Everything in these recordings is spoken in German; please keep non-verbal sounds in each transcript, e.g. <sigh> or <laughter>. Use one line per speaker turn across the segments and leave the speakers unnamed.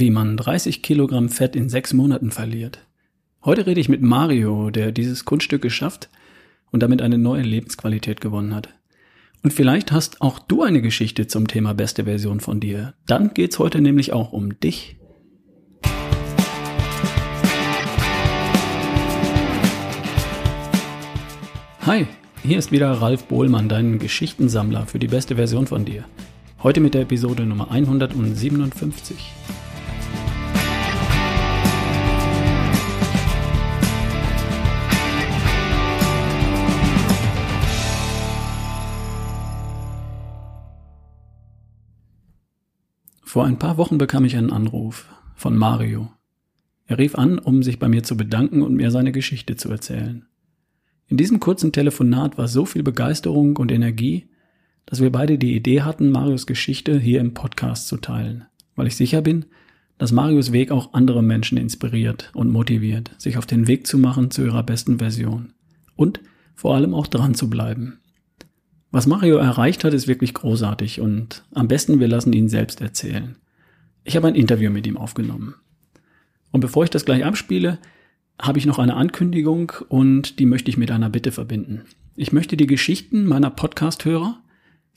wie man 30 Kilogramm Fett in sechs Monaten verliert. Heute rede ich mit Mario, der dieses Kunststück geschafft und damit eine neue Lebensqualität gewonnen hat. Und vielleicht hast auch du eine Geschichte zum Thema beste Version von dir. Dann geht's heute nämlich auch um dich. Hi, hier ist wieder Ralf Bohlmann, dein Geschichtensammler für die beste Version von dir. Heute mit der Episode Nummer 157. Vor ein paar Wochen bekam ich einen Anruf von Mario. Er rief an, um sich bei mir zu bedanken und mir seine Geschichte zu erzählen. In diesem kurzen Telefonat war so viel Begeisterung und Energie, dass wir beide die Idee hatten, Marios Geschichte hier im Podcast zu teilen, weil ich sicher bin, dass Marios Weg auch andere Menschen inspiriert und motiviert, sich auf den Weg zu machen zu ihrer besten Version und vor allem auch dran zu bleiben. Was Mario erreicht hat, ist wirklich großartig und am besten wir lassen ihn selbst erzählen. Ich habe ein Interview mit ihm aufgenommen. Und bevor ich das gleich abspiele, habe ich noch eine Ankündigung und die möchte ich mit einer Bitte verbinden. Ich möchte die Geschichten meiner Podcast-Hörer,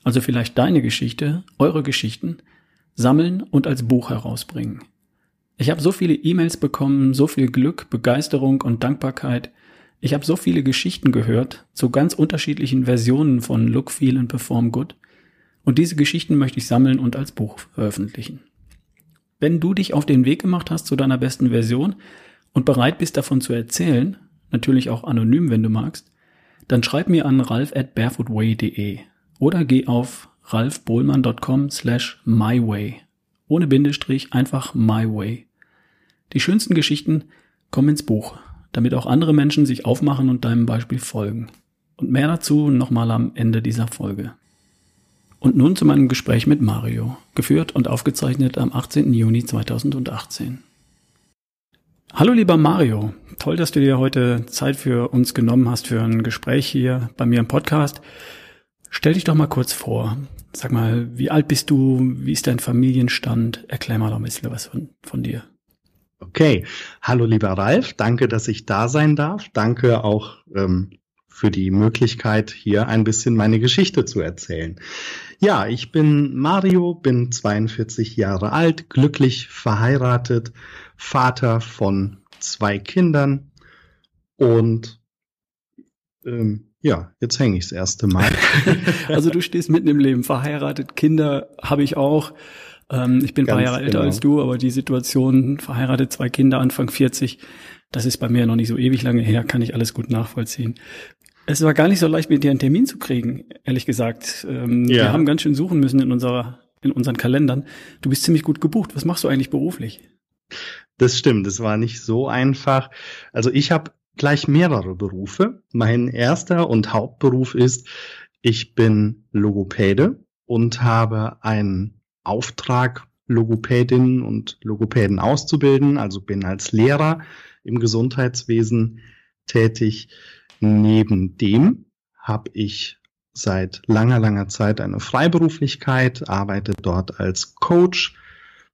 also vielleicht deine Geschichte, eure Geschichten, sammeln und als Buch herausbringen. Ich habe so viele E-Mails bekommen, so viel Glück, Begeisterung und Dankbarkeit, ich habe so viele Geschichten gehört zu ganz unterschiedlichen Versionen von Look, Feel and Perform Good und diese Geschichten möchte ich sammeln und als Buch veröffentlichen. Wenn du dich auf den Weg gemacht hast zu deiner besten Version und bereit bist davon zu erzählen, natürlich auch anonym, wenn du magst, dann schreib mir an ralf at barefootway.de oder geh auf ralfbohlmann.com slash myway. Ohne Bindestrich, einfach myway. Die schönsten Geschichten kommen ins Buch damit auch andere Menschen sich aufmachen und deinem Beispiel folgen. Und mehr dazu nochmal am Ende dieser Folge. Und nun zu meinem Gespräch mit Mario, geführt und aufgezeichnet am 18. Juni 2018. Hallo lieber Mario, toll, dass du dir heute Zeit für uns genommen hast für ein Gespräch hier bei mir im Podcast. Stell dich doch mal kurz vor. Sag mal, wie alt bist du? Wie ist dein Familienstand? Erklär mal doch ein bisschen was von, von dir.
Okay, hallo lieber Ralf, danke, dass ich da sein darf. Danke auch ähm, für die Möglichkeit, hier ein bisschen meine Geschichte zu erzählen. Ja, ich bin Mario, bin 42 Jahre alt, glücklich verheiratet, Vater von zwei Kindern und ähm, ja, jetzt hänge ich das erste Mal. <laughs>
also du stehst mitten im Leben, verheiratet, Kinder habe ich auch. Ähm, ich bin ein paar Jahre älter genau. als du, aber die Situation, verheiratet, zwei Kinder, Anfang 40, das ist bei mir noch nicht so ewig lange her, kann ich alles gut nachvollziehen. Es war gar nicht so leicht, mit dir einen Termin zu kriegen, ehrlich gesagt. Ähm, ja. Wir haben ganz schön suchen müssen in unserer, in unseren Kalendern. Du bist ziemlich gut gebucht. Was machst du eigentlich beruflich?
Das stimmt, es war nicht so einfach. Also ich habe gleich mehrere Berufe. Mein erster und Hauptberuf ist, ich bin Logopäde und habe einen Auftrag, Logopädinnen und Logopäden auszubilden, also bin als Lehrer im Gesundheitswesen tätig. Neben dem habe ich seit langer, langer Zeit eine Freiberuflichkeit, arbeite dort als Coach,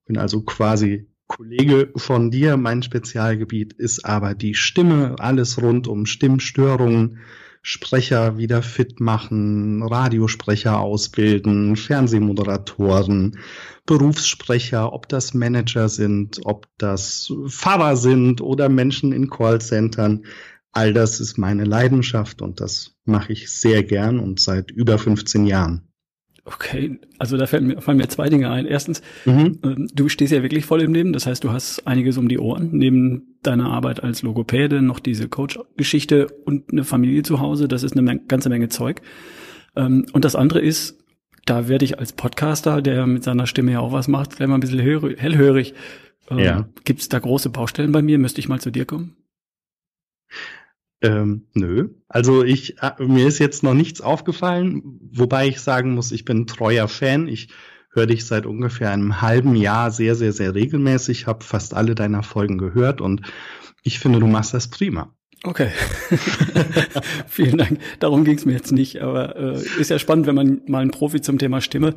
bin also quasi Kollege von dir. Mein Spezialgebiet ist aber die Stimme, alles rund um Stimmstörungen, Sprecher wieder fit machen, Radiosprecher ausbilden, Fernsehmoderatoren, Berufssprecher, ob das Manager sind, ob das Pfarrer sind oder Menschen in Callcentern. All das ist meine Leidenschaft und das mache ich sehr gern und seit über 15 Jahren.
Okay, also da fallen mir, fallen mir zwei Dinge ein. Erstens, mhm. Ähm, du stehst ja wirklich voll im Leben, das heißt, du hast einiges um die Ohren, neben deiner Arbeit als Logopäde noch diese Coach-Geschichte und eine Familie zu Hause, das ist eine ganze Menge Zeug. Ähm, und das andere ist, da werde ich als Podcaster, der mit seiner Stimme ja auch was macht, gleich mal ein bisschen hellhörig. Ähm, ja. Gibt es da große Baustellen bei mir? Müsste ich mal zu dir kommen?
Ähm, nö. Also ich, äh, mir ist jetzt noch nichts aufgefallen, wobei ich sagen muss, ich bin treuer Fan. Ich höre dich seit ungefähr einem halben Jahr sehr, sehr, sehr regelmäßig, habe fast alle deiner Folgen gehört und ich finde, du machst das prima.
Okay. <laughs> Vielen Dank. Darum ging es mir jetzt nicht, aber äh, ist ja spannend, wenn man mal einen Profi zum Thema Stimme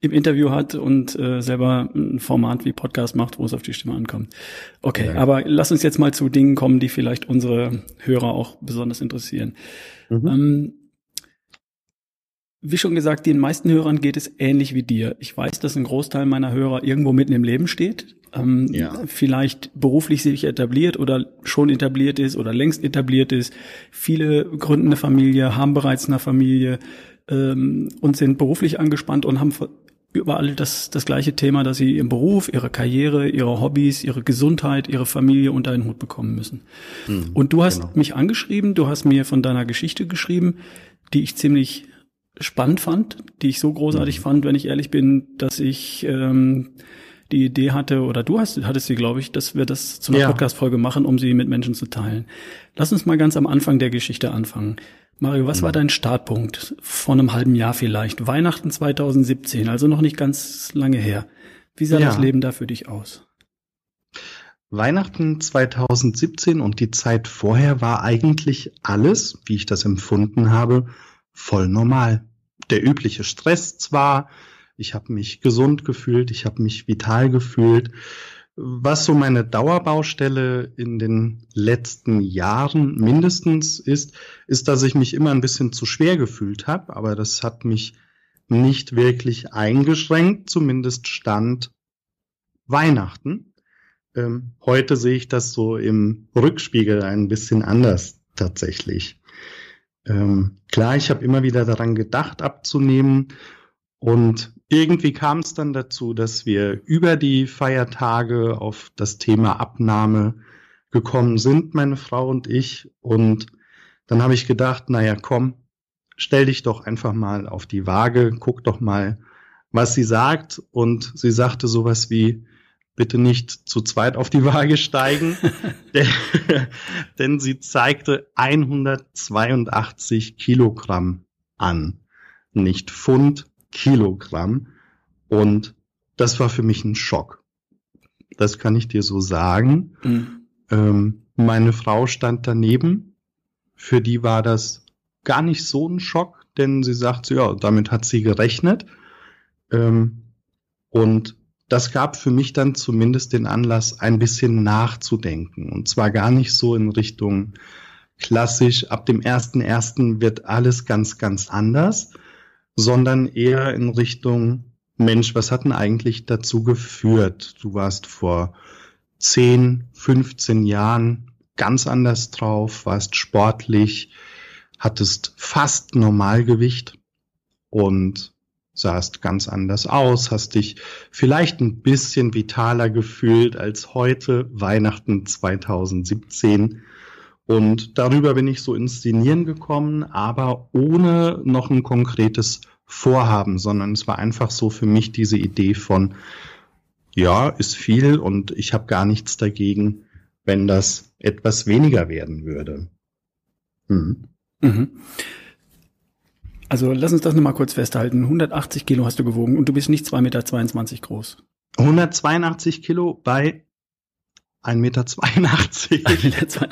im Interview hat und äh, selber ein Format wie Podcast macht, wo es auf die Stimme ankommt. Okay, ja. aber lass uns jetzt mal zu Dingen kommen, die vielleicht unsere Hörer auch besonders interessieren. Mhm. Ähm, wie schon gesagt, den meisten Hörern geht es ähnlich wie dir. Ich weiß, dass ein Großteil meiner Hörer irgendwo mitten im Leben steht, ähm, ja. vielleicht beruflich sich etabliert oder schon etabliert ist oder längst etabliert ist. Viele gründen eine Familie, haben bereits eine Familie ähm, und sind beruflich angespannt und haben überall das, das gleiche Thema, dass sie ihren Beruf, ihre Karriere, ihre Hobbys, ihre Gesundheit, ihre Familie unter einen Hut bekommen müssen. Mhm, und du hast genau. mich angeschrieben, du hast mir von deiner Geschichte geschrieben, die ich ziemlich spannend fand, die ich so großartig mhm. fand, wenn ich ehrlich bin, dass ich ähm, die Idee hatte, oder du hast, hattest sie, glaube ich, dass wir das zu einer ja. Podcast-Folge machen, um sie mit Menschen zu teilen. Lass uns mal ganz am Anfang der Geschichte anfangen. Mario, was mhm. war dein Startpunkt vor einem halben Jahr vielleicht? Weihnachten 2017, also noch nicht ganz lange her. Wie sah ja. das Leben da für dich aus?
Weihnachten 2017 und die Zeit vorher war eigentlich alles, wie ich das empfunden habe, voll normal. Der übliche Stress zwar, ich habe mich gesund gefühlt, ich habe mich vital gefühlt. Was so meine Dauerbaustelle in den letzten Jahren mindestens ist, ist, dass ich mich immer ein bisschen zu schwer gefühlt habe, aber das hat mich nicht wirklich eingeschränkt, zumindest stand Weihnachten. Ähm, heute sehe ich das so im Rückspiegel ein bisschen anders tatsächlich. Ähm, klar, ich habe immer wieder daran gedacht, abzunehmen. Und irgendwie kam es dann dazu, dass wir über die Feiertage auf das Thema Abnahme gekommen sind, meine Frau und ich. Und dann habe ich gedacht, naja, komm, stell dich doch einfach mal auf die Waage, guck doch mal, was sie sagt. Und sie sagte sowas wie, bitte nicht zu zweit auf die Waage steigen, <laughs> denn, denn sie zeigte 182 Kilogramm an. Nicht Pfund, Kilogramm. Und das war für mich ein Schock. Das kann ich dir so sagen. Mhm. Ähm, meine Frau stand daneben. Für die war das gar nicht so ein Schock, denn sie sagt, ja, damit hat sie gerechnet. Ähm, und das gab für mich dann zumindest den Anlass, ein bisschen nachzudenken. Und zwar gar nicht so in Richtung klassisch, ab dem ersten ersten wird alles ganz, ganz anders, sondern eher in Richtung, Mensch, was hat denn eigentlich dazu geführt? Du warst vor 10, 15 Jahren ganz anders drauf, warst sportlich, hattest fast Normalgewicht und sahst ganz anders aus, hast dich vielleicht ein bisschen vitaler gefühlt als heute, Weihnachten 2017. Und darüber bin ich so inszenieren gekommen, aber ohne noch ein konkretes Vorhaben, sondern es war einfach so für mich diese Idee von, ja, ist viel und ich habe gar nichts dagegen, wenn das etwas weniger werden würde.
Hm. Mhm. Also lass uns das nochmal kurz festhalten. 180 Kilo hast du gewogen und du bist nicht 2,22 Meter groß.
182 Kilo bei 1,82 Meter. 1,82 Meter.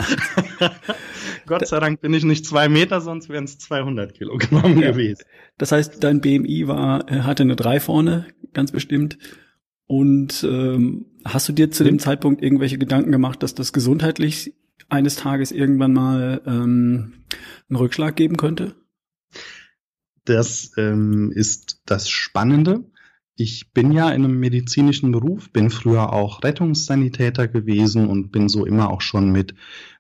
<laughs> Gott sei Dank bin ich nicht zwei Meter, sonst wären es 200 Kilogramm ja. gewesen.
Das heißt, dein BMI war, äh, hatte eine 3 vorne, ganz bestimmt. Und ähm, hast du dir zu dem hm? Zeitpunkt irgendwelche Gedanken gemacht, dass das gesundheitlich eines Tages irgendwann mal ähm, einen Rückschlag geben könnte?
Das ähm, ist das Spannende. Ich bin ja in einem medizinischen Beruf, bin früher auch Rettungssanitäter gewesen und bin so immer auch schon mit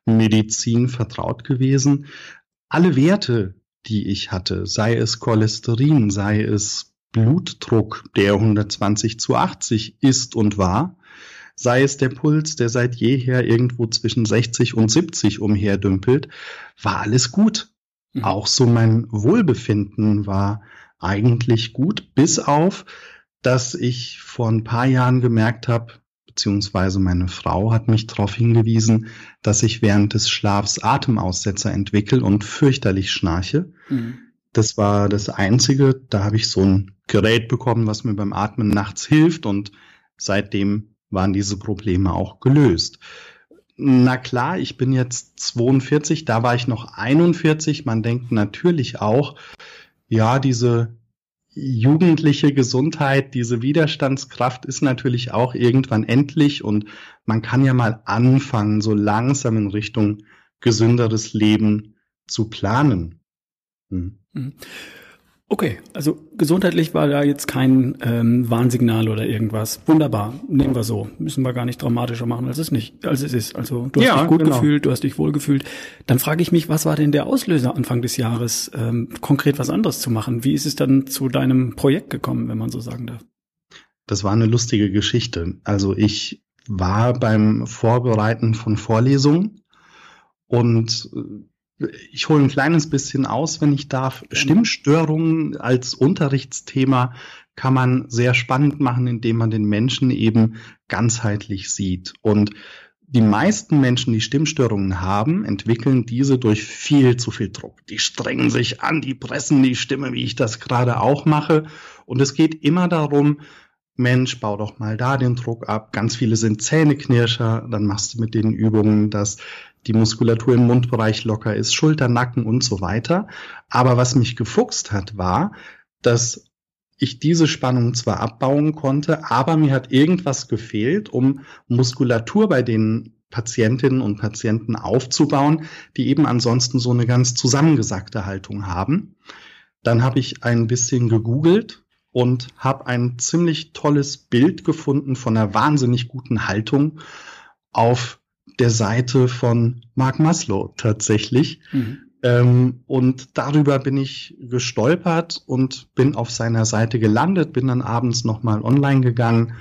Medizin vertraut gewesen. Alle Werte, die ich hatte, sei es Cholesterin, sei es Blutdruck, der 120 zu 80 ist und war, sei es der Puls, der seit jeher irgendwo zwischen 60 und 70 umherdümpelt, war alles gut. Mhm. Auch so mein Wohlbefinden war eigentlich gut, bis auf, dass ich vor ein paar Jahren gemerkt habe, beziehungsweise meine Frau hat mich darauf hingewiesen, dass ich während des Schlafs Atemaussetzer entwickle und fürchterlich schnarche. Mhm. Das war das Einzige. Da habe ich so ein Gerät bekommen, was mir beim Atmen nachts hilft und seitdem waren diese Probleme auch gelöst na klar, ich bin jetzt 42, da war ich noch 41. Man denkt natürlich auch, ja, diese jugendliche Gesundheit, diese Widerstandskraft ist natürlich auch irgendwann endlich und man kann ja mal anfangen, so langsam in Richtung gesünderes Leben zu planen.
Hm. Mhm. Okay, also gesundheitlich war da jetzt kein ähm, Warnsignal oder irgendwas. Wunderbar, nehmen wir so. Müssen wir gar nicht dramatischer machen, als es nicht, als es ist. Also du hast ja, dich gut genau. gefühlt, du hast dich wohl gefühlt. Dann frage ich mich, was war denn der Auslöser Anfang des Jahres, ähm, konkret was anderes zu machen? Wie ist es dann zu deinem Projekt gekommen, wenn man so sagen darf?
Das war eine lustige Geschichte. Also ich war beim Vorbereiten von Vorlesungen und äh, ich hole ein kleines bisschen aus, wenn ich darf. Stimmstörungen als Unterrichtsthema kann man sehr spannend machen, indem man den Menschen eben ganzheitlich sieht. Und die meisten Menschen, die Stimmstörungen haben, entwickeln diese durch viel zu viel Druck. Die strengen sich an, die pressen die Stimme, wie ich das gerade auch mache. Und es geht immer darum, Mensch, bau doch mal da den Druck ab. Ganz viele sind Zähneknirscher. Dann machst du mit den Übungen, dass die Muskulatur im Mundbereich locker ist, Schulter, Nacken und so weiter. Aber was mich gefuchst hat, war, dass ich diese Spannung zwar abbauen konnte, aber mir hat irgendwas gefehlt, um Muskulatur bei den Patientinnen und Patienten aufzubauen, die eben ansonsten so eine ganz zusammengesackte Haltung haben. Dann habe ich ein bisschen gegoogelt und habe ein ziemlich tolles Bild gefunden von einer wahnsinnig guten Haltung auf der Seite von Mark Maslow tatsächlich. Mhm. Ähm, und darüber bin ich gestolpert und bin auf seiner Seite gelandet, bin dann abends nochmal online gegangen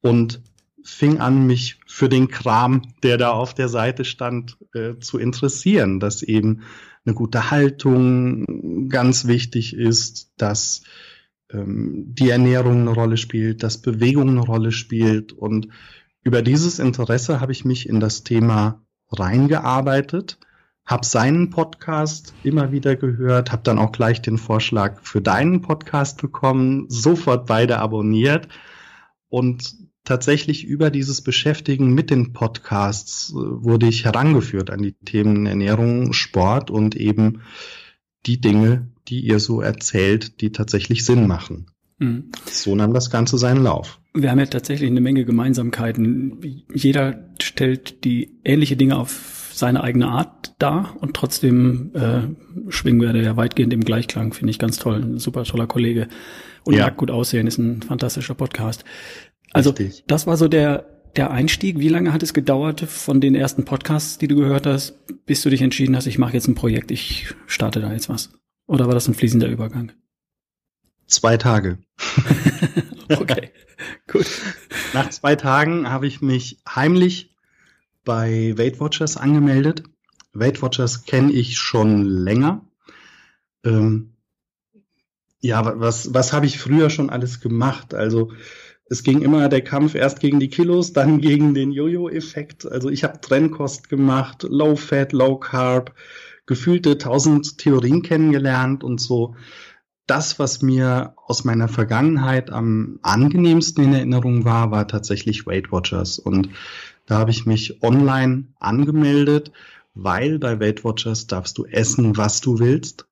und fing an, mich für den Kram, der da auf der Seite stand, äh, zu interessieren, dass eben eine gute Haltung ganz wichtig ist, dass ähm, die Ernährung eine Rolle spielt, dass Bewegung eine Rolle spielt und über dieses Interesse habe ich mich in das Thema reingearbeitet, habe seinen Podcast immer wieder gehört, habe dann auch gleich den Vorschlag für deinen Podcast bekommen, sofort beide abonniert und tatsächlich über dieses Beschäftigen mit den Podcasts äh, wurde ich herangeführt an die Themen Ernährung, Sport und eben die Dinge, die ihr so erzählt, die tatsächlich Sinn machen. Mhm. So nahm das Ganze seinen Lauf.
Wir haben ja tatsächlich eine Menge Gemeinsamkeiten. Jeder stellt die ähnliche Dinge auf seine eigene Art dar und trotzdem äh, schwingen wir da ja weitgehend im Gleichklang, finde ich ganz toll. Ein super toller Kollege. Und ja. mag gut aussehen, ist ein fantastischer Podcast. Also Richtig. das war so der, der Einstieg. Wie lange hat es gedauert von den ersten Podcasts, die du gehört hast, bis du dich entschieden hast, ich mache jetzt ein Projekt, ich starte da jetzt was? Oder war das ein fließender Übergang?
Zwei Tage. <laughs>
okay, <laughs> gut.
Nach zwei Tagen habe ich mich heimlich bei Weight Watchers angemeldet. Weight Watchers kenne ich schon länger. Ähm, ja, was, was habe ich früher schon alles gemacht? Also es ging immer der Kampf erst gegen die Kilos, dann <laughs> gegen den Jojo-Effekt. Also ich habe Trennkost gemacht, Low Fat, Low Carb, gefühlte tausend Theorien kennengelernt und so das, was mir aus meiner Vergangenheit am angenehmsten in Erinnerung war, war tatsächlich Weight Watchers. Und da habe ich mich online angemeldet, weil bei Weight Watchers darfst du essen, was du willst.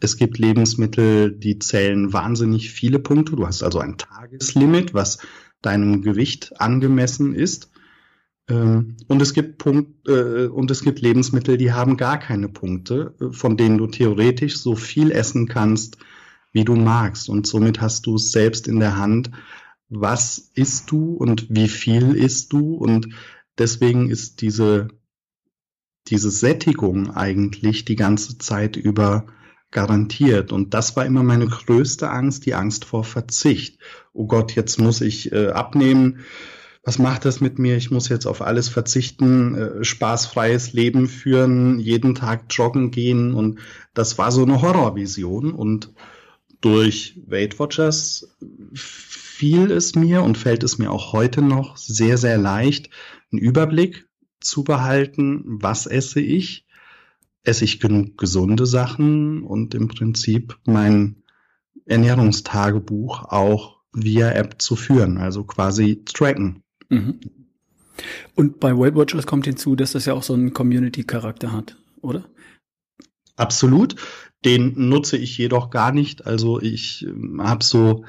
Es gibt Lebensmittel, die zählen wahnsinnig viele Punkte. Du hast also ein Tageslimit, was deinem Gewicht angemessen ist. Ähm, und es gibt Punkt, äh, und es gibt Lebensmittel, die haben gar keine Punkte, von denen du theoretisch so viel essen kannst, wie du magst. Und somit hast du es selbst in der Hand, was isst du und wie viel isst du. Und deswegen ist diese, diese Sättigung eigentlich die ganze Zeit über garantiert. Und das war immer meine größte Angst, die Angst vor Verzicht. Oh Gott, jetzt muss ich äh, abnehmen. Was macht das mit mir? Ich muss jetzt auf alles verzichten, äh, spaßfreies Leben führen, jeden Tag joggen gehen. Und das war so eine Horrorvision. Und durch Weight Watchers fiel es mir und fällt es mir auch heute noch sehr, sehr leicht, einen Überblick zu behalten, was esse ich, esse ich genug gesunde Sachen und im Prinzip mein Ernährungstagebuch auch via App zu führen, also quasi tracken. Mhm.
Und bei Weight Watchers kommt hinzu, dass das ja auch so einen Community-Charakter hat, oder?
Absolut. Den nutze ich jedoch gar nicht. Also ich ähm, habe so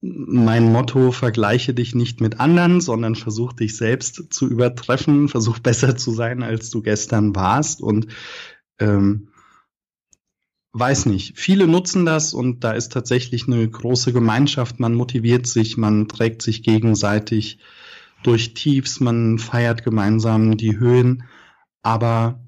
mein Motto, vergleiche dich nicht mit anderen, sondern versuch dich selbst zu übertreffen, versuch besser zu sein, als du gestern warst. Und ähm, weiß nicht, viele nutzen das und da ist tatsächlich eine große Gemeinschaft. Man motiviert sich, man trägt sich gegenseitig durch Tiefs, man feiert gemeinsam die Höhen. Aber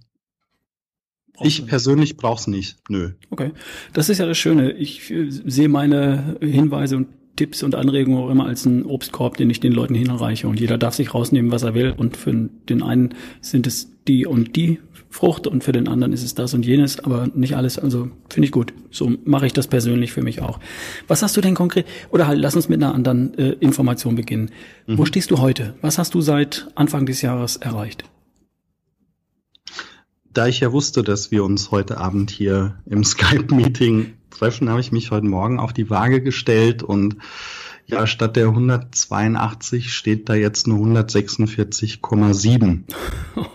ich persönlich brauche es nicht. Nö.
Okay. Das ist ja das Schöne. Ich äh, sehe meine Hinweise und Tipps und Anregungen auch immer als einen Obstkorb, den ich den Leuten hinreiche. Und jeder darf sich rausnehmen, was er will. Und für den einen sind es die und die Frucht und für den anderen ist es das und jenes, aber nicht alles. Also finde ich gut. So mache ich das persönlich für mich auch. Was hast du denn konkret? Oder halt, lass uns mit einer anderen äh, Information beginnen. Mhm. Wo stehst du heute? Was hast du seit Anfang des Jahres erreicht?
Da ich ja wusste, dass wir uns heute Abend hier im <laughs> Skype-Meeting treffen, habe ich mich heute Morgen auf die Waage gestellt und ja, statt der 182 steht da jetzt nur 146,7.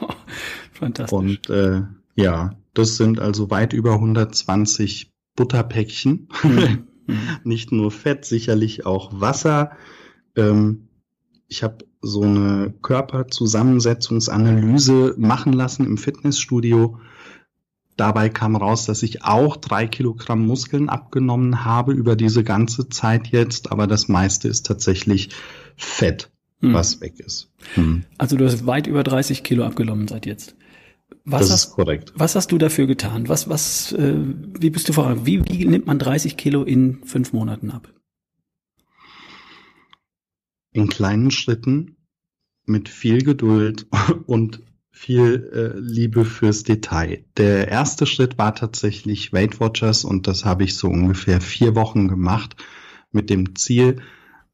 <laughs>
Fantastisch.
Und äh, ja, das sind also weit über 120 Butterpäckchen. <laughs> Mhm. Nicht nur Fett, sicherlich auch Wasser. Ähm, ich habe so eine Körperzusammensetzungsanalyse machen lassen im Fitnessstudio Dabei kam raus, dass ich auch drei Kilogramm Muskeln abgenommen habe über diese ganze Zeit jetzt, aber das meiste ist tatsächlich Fett, hm. was weg ist.
Hm. Also du hast weit über 30 Kilo abgenommen seit jetzt. Was
das
hast,
ist korrekt.
Was hast du dafür getan? Was, was, äh, wie bist du voran? Wie, wie nimmt man 30 Kilo in fünf Monaten ab?
In kleinen Schritten, mit viel Geduld <laughs> und viel äh, Liebe fürs Detail. Der erste Schritt war tatsächlich Weight Watchers und das habe ich so ungefähr vier Wochen gemacht mit dem Ziel,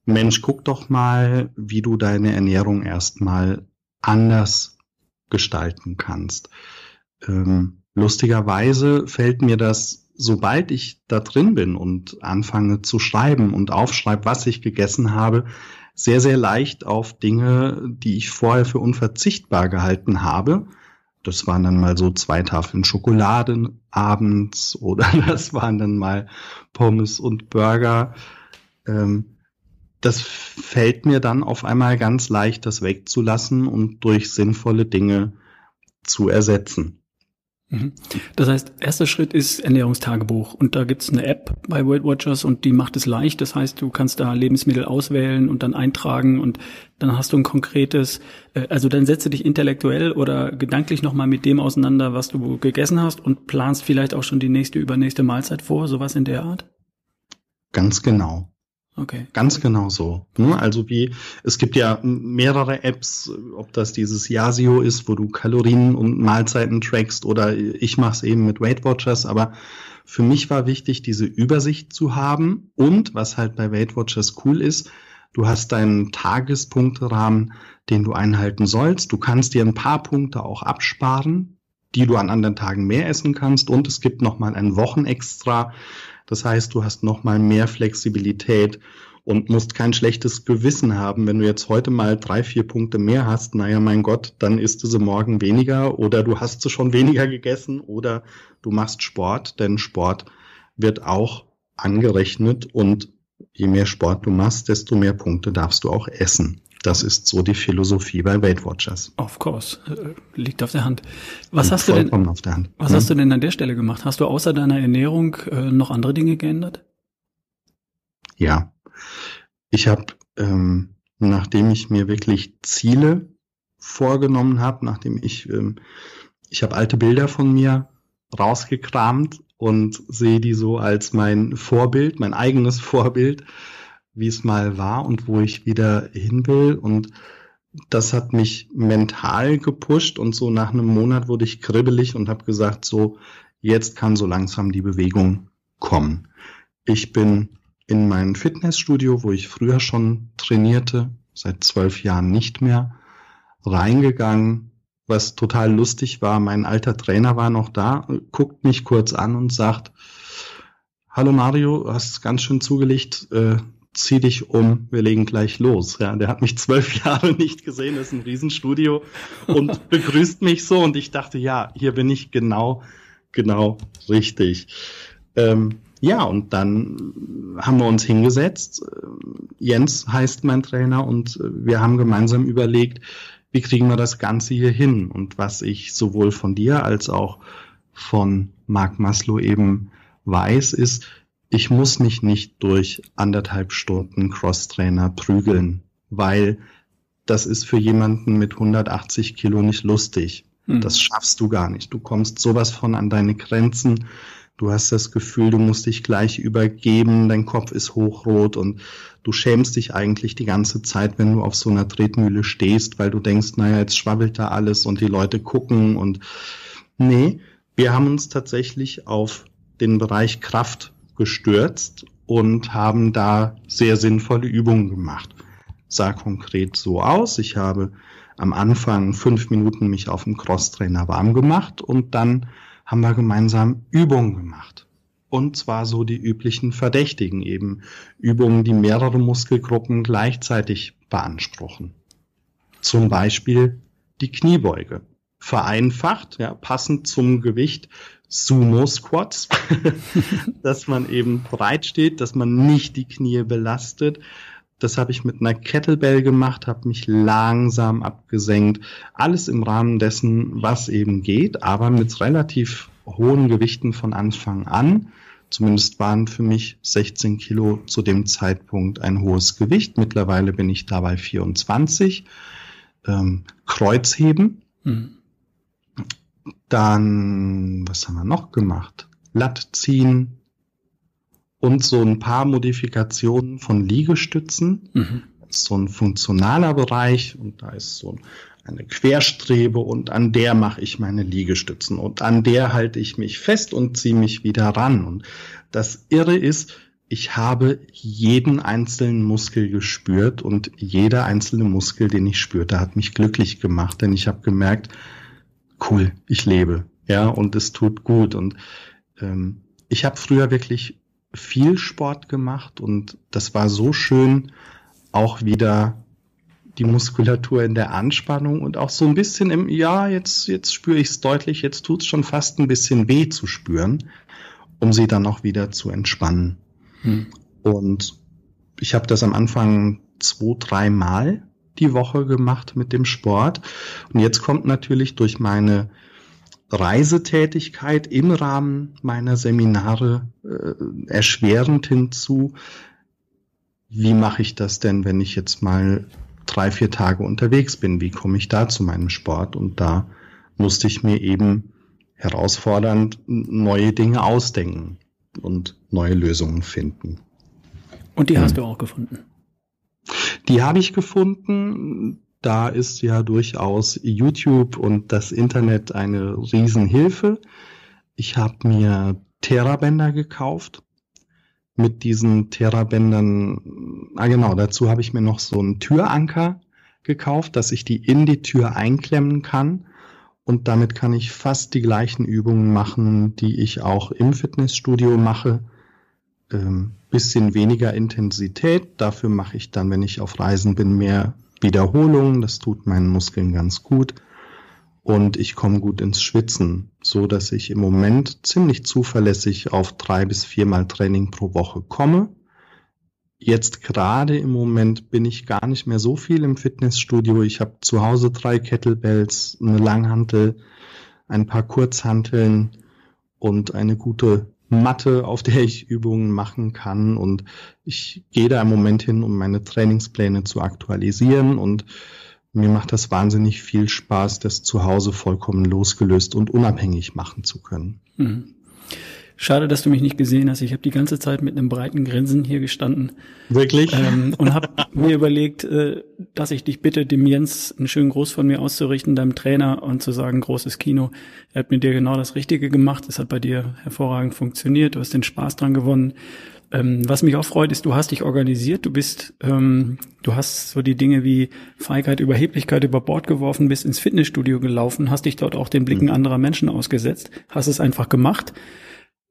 Mensch, guck doch mal, wie du deine Ernährung erstmal anders gestalten kannst. Ähm, lustigerweise fällt mir das, sobald ich da drin bin und anfange zu schreiben und aufschreibe, was ich gegessen habe, sehr, sehr leicht auf Dinge, die ich vorher für unverzichtbar gehalten habe. Das waren dann mal so zwei Tafeln Schokolade abends oder <laughs> das waren dann mal Pommes und Burger. Ähm, das fällt mir dann auf einmal ganz leicht, das wegzulassen und durch sinnvolle Dinge zu ersetzen.
Mhm. Das heißt, erster Schritt ist Ernährungstagebuch und da gibt's eine App bei Weight Watchers und die macht es leicht. Das heißt, du kannst da Lebensmittel auswählen und dann eintragen und dann hast du ein konkretes, äh, also dann setze dich intellektuell oder gedanklich nochmal mit dem auseinander, was du gegessen hast und planst vielleicht auch schon die nächste, übernächste Mahlzeit vor, sowas in der Art?
Ganz genau.
Okay.
Ganz genau so. Ne? Also wie, es gibt ja mehrere Apps, ob das dieses Yasio ist, wo du Kalorien und Mahlzeiten trackst oder ich mache es eben mit Weight Watchers, aber für mich war wichtig, diese Übersicht zu haben und was halt bei Weight Watchers cool ist, du hast deinen Tagespunkterahmen, den du einhalten sollst. Du kannst dir ein paar Punkte auch absparen, die du an anderen Tagen mehr essen kannst und es gibt nochmal ein Wochenextra, das heißt, du hast noch mal mehr Flexibilität und musst kein schlechtes Gewissen haben. Wenn du jetzt heute mal drei, vier Punkte mehr hast, naja, mein Gott, dann isst du sie morgen weniger oder du hast sie schon <laughs> weniger gegessen oder du machst Sport, denn Sport wird auch angerechnet und je mehr Sport du machst, desto mehr Punkte darfst du auch essen. Das ist so die Philosophie bei Weight Watchers.
Of course, äh, liegt auf der Hand. Was hast du denn?
Auf der Hand.
Was hm? hast du denn an der Stelle gemacht? Hast du außer deiner Ernährung äh, noch andere Dinge geändert?
Ja, ich habe, ähm, nachdem ich mir wirklich Ziele vorgenommen habe, nachdem ich, ähm, ich habe alte Bilder von mir rausgekramt und sehe die so als mein Vorbild, mein eigenes <laughs> Vorbild wie es mal war und wo ich wieder hin will. Und das hat mich mental gepusht und so nach einem Monat wurde ich kribbelig und habe gesagt, so, jetzt kann so langsam die Bewegung kommen. Ich bin in mein Fitnessstudio, wo ich früher schon trainierte, seit zwölf Jahren nicht mehr, reingegangen, was total lustig war. Mein alter Trainer war noch da, guckt mich kurz an und sagt, Hallo Mario, hast ganz schön zugelegt, äh, zieh dich um, wir legen gleich los. Ja, der hat mich zwölf <laughs> Jahre nicht gesehen, das ist ein Riesenstudio und <laughs> begrüßt mich so und ich dachte, ja, hier bin ich genau genau, richtig. Ähm, ja, und dann haben wir uns hingesetzt. Jens heißt mein Trainer und wir haben gemeinsam überlegt, wie kriegen wir das Ganze hier hin? Und was ich sowohl von dir als auch von Marc Maslow eben weiß, ist, ich muss mich nicht durch anderthalb Stunden Crosstrainer prügeln, weil das ist für jemanden mit 180 Kilo nicht lustig. Mhm. Das schaffst du gar nicht. Du kommst sowas von an deine Grenzen. Du hast das Gefühl, du musst dich gleich übergeben, dein Kopf ist hochrot und du schämst dich eigentlich die ganze Zeit, wenn du auf so einer Tretmühle stehst, weil du denkst, naja, jetzt schwabbelt da alles und die Leute gucken und nee, wir haben uns tatsächlich auf den Bereich Kraft gestürzt und haben da sehr sinnvolle Übungen gemacht. Sah konkret so aus. Ich habe am Anfang fünf Minuten mich auf dem Crosstrainer warm gemacht und dann haben wir gemeinsam Übungen gemacht. Und zwar so die üblichen Verdächtigen eben. Übungen, die mehrere Muskelgruppen gleichzeitig beanspruchen. Zum Beispiel die Kniebeuge. Vereinfacht, ja, passend zum Gewicht Sumo-Squats, <laughs> dass man eben breit steht, dass man nicht die Knie belastet. Das habe ich mit einer Kettlebell gemacht, habe mich langsam abgesenkt. Alles im Rahmen dessen, was eben geht, aber mit relativ hohen Gewichten von Anfang an. Zumindest waren für mich 16 Kilo zu dem Zeitpunkt ein hohes Gewicht. Mittlerweile bin ich dabei 24. Ähm, Kreuzheben. Mhm. Dann, was haben wir noch gemacht? Latt ziehen und so ein paar Modifikationen von Liegestützen. Mhm. So ein funktionaler Bereich und da ist so eine Querstrebe und an der mache ich meine Liegestützen und an der halte ich mich fest und ziehe mich wieder ran. Und das Irre ist, ich habe jeden einzelnen Muskel gespürt und jeder einzelne Muskel, den ich spürte, hat mich glücklich gemacht, denn ich habe gemerkt, cool, ich lebe, ja, und es tut gut. Und ähm, ich habe früher wirklich viel Sport gemacht und das war so schön, auch wieder die Muskulatur in der Anspannung und auch so ein bisschen im, ja, jetzt, jetzt spüre ich es deutlich, jetzt tut es schon fast ein bisschen weh zu spüren, um sie dann auch wieder zu entspannen. Hm. Und ich habe das am Anfang zwei, drei Mal die Woche gemacht mit dem Sport. Und jetzt kommt natürlich durch meine Reisetätigkeit im Rahmen meiner Seminare äh, erschwerend hinzu, wie mache ich das denn, wenn ich jetzt mal drei, vier Tage unterwegs bin? Wie komme ich da zu meinem Sport? Und da musste ich mir eben herausfordernd neue Dinge ausdenken und neue Lösungen finden.
Und die hast du auch gefunden?
Die habe ich gefunden. Da ist ja durchaus YouTube und das Internet eine Riesenhilfe. Ich habe mir Terrabänder gekauft. Mit diesen Terrabändern, ah genau, dazu habe ich mir noch so einen Türanker gekauft, dass ich die in die Tür einklemmen kann. Und damit kann ich fast die gleichen Übungen machen, die ich auch im Fitnessstudio mache ähm, bisschen weniger Intensität. Dafür mache ich dann, wenn ich auf Reisen bin, mehr Wiederholungen. Das tut meinen Muskeln ganz gut. Und ich komme gut ins Schwitzen, so dass ich im Moment ziemlich zuverlässig auf drei bis viermal Training pro Woche komme. Jetzt gerade im Moment bin ich gar nicht mehr so viel im Fitnessstudio. Ich habe zu Hause drei Kettlebells, eine Langhantel, ein paar Kurzhanteln und eine gute Matte, auf der ich Übungen machen kann. Und ich gehe da im Moment hin, um meine Trainingspläne zu aktualisieren. Und mir macht das wahnsinnig viel Spaß, das zu Hause vollkommen losgelöst und unabhängig machen zu können. Mhm.
Schade, dass du mich nicht gesehen hast. Ich habe die ganze Zeit mit einem breiten Grinsen hier gestanden.
Wirklich?
Ähm, und habe mir überlegt, äh, dass ich dich bitte, dem Jens einen schönen Gruß von mir auszurichten, deinem Trainer, und zu sagen, großes Kino. Er hat mit dir genau das Richtige gemacht. Es hat bei dir hervorragend funktioniert. Du hast den Spaß dran gewonnen. Ähm, was mich auch freut, ist, du hast dich organisiert. Du bist, ähm, du hast so die Dinge wie Feigheit, Überheblichkeit über Bord geworfen, bist ins Fitnessstudio gelaufen, hast dich dort auch den Blicken mhm. anderer Menschen ausgesetzt, hast es einfach gemacht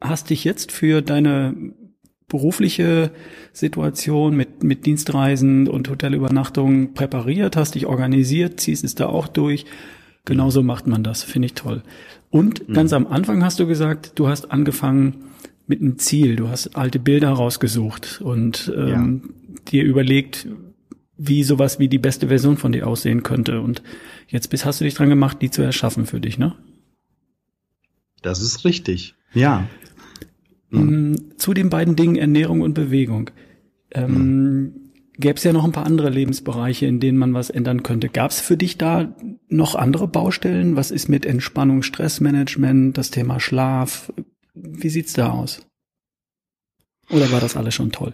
hast dich jetzt für deine berufliche Situation mit, mit Dienstreisen und Hotelübernachtungen präpariert, hast dich organisiert, ziehst es da auch durch. Genau so macht man das, finde ich toll. Und mhm. ganz am Anfang hast du gesagt, du hast angefangen mit einem Ziel. Du hast alte Bilder rausgesucht und ähm, ja. dir überlegt, wie sowas wie die beste Version von dir aussehen könnte. Und jetzt bist, hast du dich dran gemacht, die zu erschaffen für dich, ne?
Das ist richtig, ja.
Mhm. Zu den beiden Dingen Ernährung und Bewegung. Ähm, mhm. Gäbe es ja noch ein paar andere Lebensbereiche, in denen man was ändern könnte. Gab es für dich da noch andere Baustellen? Was ist mit Entspannung, Stressmanagement, das Thema Schlaf? Wie sieht's da aus? Oder war das alles schon toll?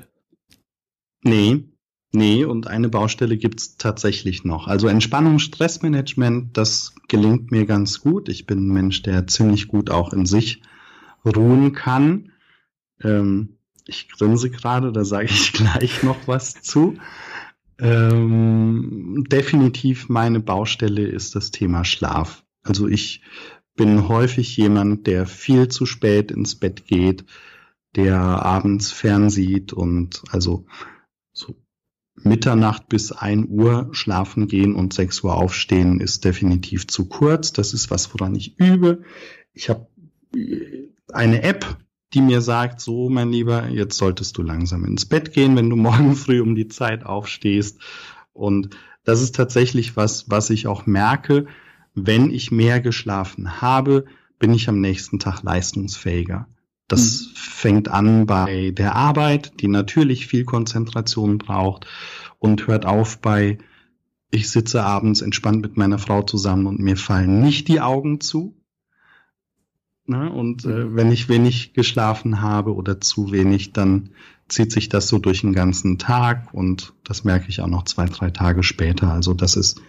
Nee, nee, und eine Baustelle gibt's tatsächlich noch. Also Entspannung, Stressmanagement, das gelingt mir ganz gut. Ich bin ein Mensch, der ziemlich gut auch in sich ruhen kann. Ähm, ich grinse gerade, da sage ich <laughs> gleich noch was zu. Ähm, definitiv meine Baustelle ist das Thema Schlaf. Also ich bin häufig jemand, der viel zu spät ins Bett geht, der abends fernsieht und also so Mitternacht bis ein Uhr schlafen gehen und sechs Uhr aufstehen ist definitiv zu kurz. Das ist was, woran ich übe. Ich habe eine App, die mir sagt, so mein Lieber, jetzt solltest du langsam ins Bett gehen, wenn du <laughs> morgen früh um die Zeit aufstehst. Und das ist tatsächlich was, was ich auch merke. Wenn ich mehr geschlafen habe, bin ich am nächsten Tag leistungsfähiger. Das mhm. fängt an bei der Arbeit, die natürlich viel Konzentration braucht und hört auf bei, ich sitze abends entspannt mit meiner Frau zusammen und mir fallen nicht die Augen zu. Ne? Und äh, wenn ich wenig geschlafen habe oder zu wenig, dann zieht sich das so durch den ganzen Tag und das merke ich auch noch zwei, drei Tage später. Also das ist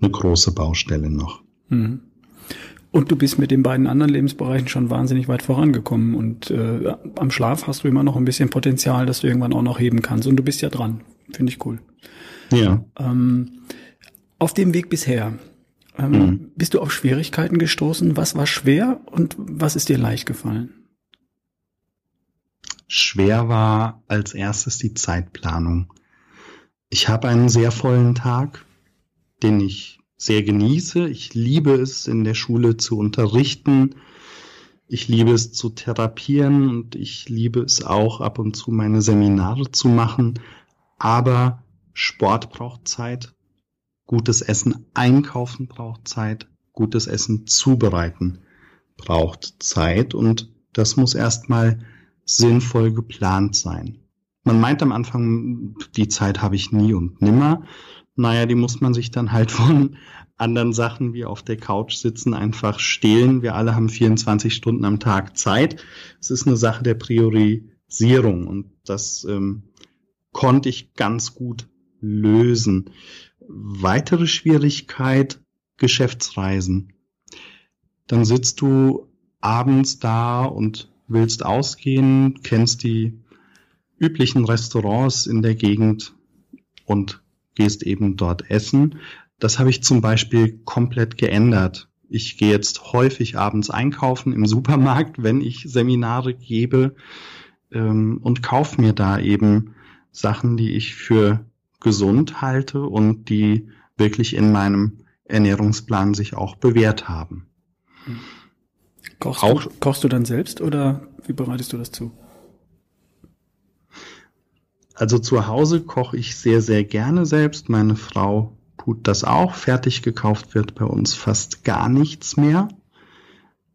eine große Baustelle noch. Mhm.
Und du bist mit den beiden anderen Lebensbereichen schon wahnsinnig weit vorangekommen und äh, am Schlaf hast du immer noch ein bisschen Potenzial, dass du irgendwann auch noch heben kannst. Und du bist ja dran. Finde ich cool.
Ja.
Ähm, auf dem Weg bisher, ähm, mhm. bist du auf Schwierigkeiten gestoßen? Was war schwer und was ist dir leicht gefallen?
Schwer war als erstes die Zeitplanung. Ich habe einen sehr vollen Tag, den ich sehr genieße. Ich liebe es, in der Schule zu unterrichten. Ich liebe es zu therapieren und ich liebe es auch ab und zu meine Seminare zu machen. Aber Sport braucht Zeit. Gutes Essen einkaufen braucht Zeit. Gutes Essen zubereiten braucht Zeit. Und das muss erstmal sinnvoll geplant sein. Man meint am Anfang, die Zeit habe ich nie und nimmer naja, die muss man sich dann halt von anderen Sachen wie auf der Couch sitzen einfach stehlen. Wir alle haben 24 Stunden am Tag Zeit. Es ist eine Sache der Priorisierung und das ähm, konnte ich ganz gut lösen. Weitere Schwierigkeit, Geschäftsreisen. Dann sitzt du abends da und willst ausgehen, kennst die üblichen Restaurants in der Gegend und gehst eben dort essen. Das habe ich zum Beispiel komplett geändert. Ich gehe jetzt häufig abends einkaufen im Supermarkt, wenn ich Seminare gebe ähm, und kaufe mir da eben Sachen, die ich für gesund halte und die wirklich in meinem Ernährungsplan sich auch bewährt haben.
Kochst, auch, du, kochst du dann selbst oder wie bereitest du das zu?
Also zu Hause koche ich sehr, sehr gerne selbst. Meine Frau tut das auch. Fertig gekauft wird bei uns fast gar nichts mehr.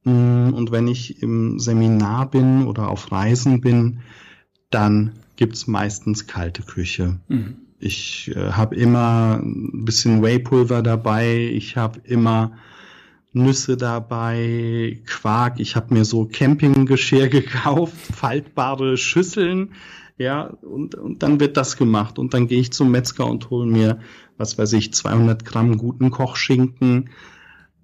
Mm, und wenn ich im Seminar bin oder auf Reisen bin, dann gibt's meistens kalte Küche. Mhm. Ich äh, habe immer ein bisschen Whey-Pulver dabei. Ich habe immer Nüsse dabei, Quark. Ich habe mir so Campinggeschirr <laughs> gekauft, faltbare Schüsseln ja, und, und dann wird das gemacht und dann gehe ich zum Metzger und hole mir, was weiß ich, 200 Gramm guten Kochschinken,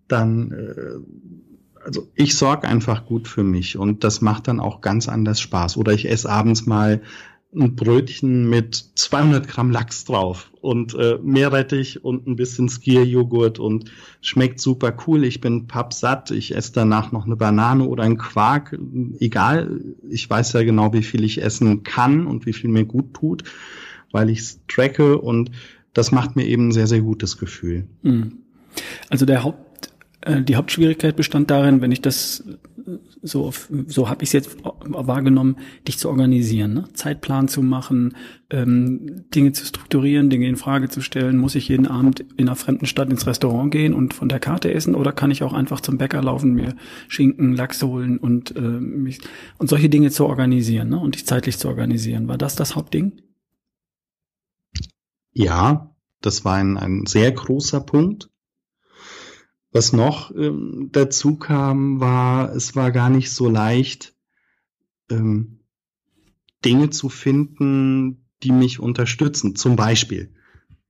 dann, äh, also ich sorge einfach gut für mich und das macht dann auch ganz anders Spaß. Oder ich esse abends mal ein Brötchen mit 200 Gramm Lachs drauf und äh, Meerrettich und ein bisschen Skierjoghurt und schmeckt super cool. Ich bin pappsatt. Ich esse danach noch eine Banane oder ein Quark. Egal. Ich weiß ja genau, wie viel ich essen kann und wie viel mir gut tut, weil ich es tracke und das macht mir eben ein sehr, sehr gutes Gefühl. Hm.
Also der Haupt Äh, die Hauptschwierigkeit bestand darin, wenn ich das so, so habe ich es jetzt wahrgenommen, dich zu organisieren, ne? Zeitplan zu machen, ähm, Dinge zu strukturieren, Dinge in Frage zu stellen. Muss ich jeden Abend in einer fremden Stadt ins Restaurant gehen und von der Karte essen oder kann ich auch einfach zum Bäcker laufen, mir Schinken, Lachs holen und äh, mich, und solche Dinge zu organisieren ne? und dich zeitlich zu organisieren. War das das Hauptding?
Ja, das war ein, ein sehr großer Punkt. Was noch ähm, dazu kam, war, es war gar nicht so leicht, ähm, Dinge zu finden, die mich unterstützen. Zum Beispiel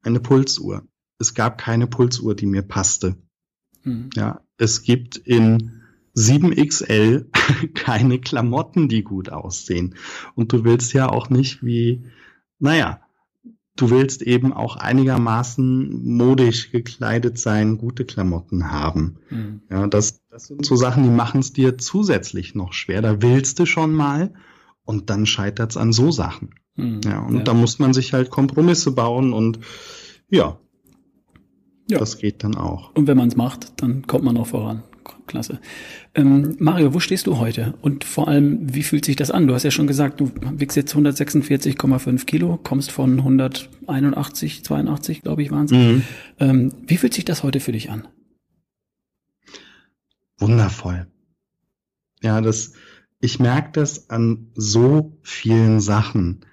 eine Pulsuhr. Es gab keine Pulsuhr, die mir passte. Mhm. Ja, es gibt in 7XL <laughs> keine Klamotten, die gut aussehen. Und du willst ja auch nicht wie, naja, du willst eben auch einigermaßen modisch gekleidet sein, gute Klamotten haben. Mhm. Ja, das, das sind so Sachen, die machen es dir zusätzlich noch schwer. Da willst du schon mal und dann scheitert es an so Sachen. Mhm. Ja, und ja. da muss man sich halt Kompromisse bauen und ja, ja. das geht dann auch.
Und wenn man es macht, dann kommt man auch voran. Klasse. Ähm, Mario, wo stehst du heute? Und vor allem, wie fühlt sich das an? Du hast ja schon gesagt, du wiegst jetzt 146,5 Kilo, kommst von 181, 82, glaube ich, waren es. Mhm. Ähm, wie fühlt sich das heute für dich an?
Wundervoll. Ja, das, ich merke das an so vielen Sachen.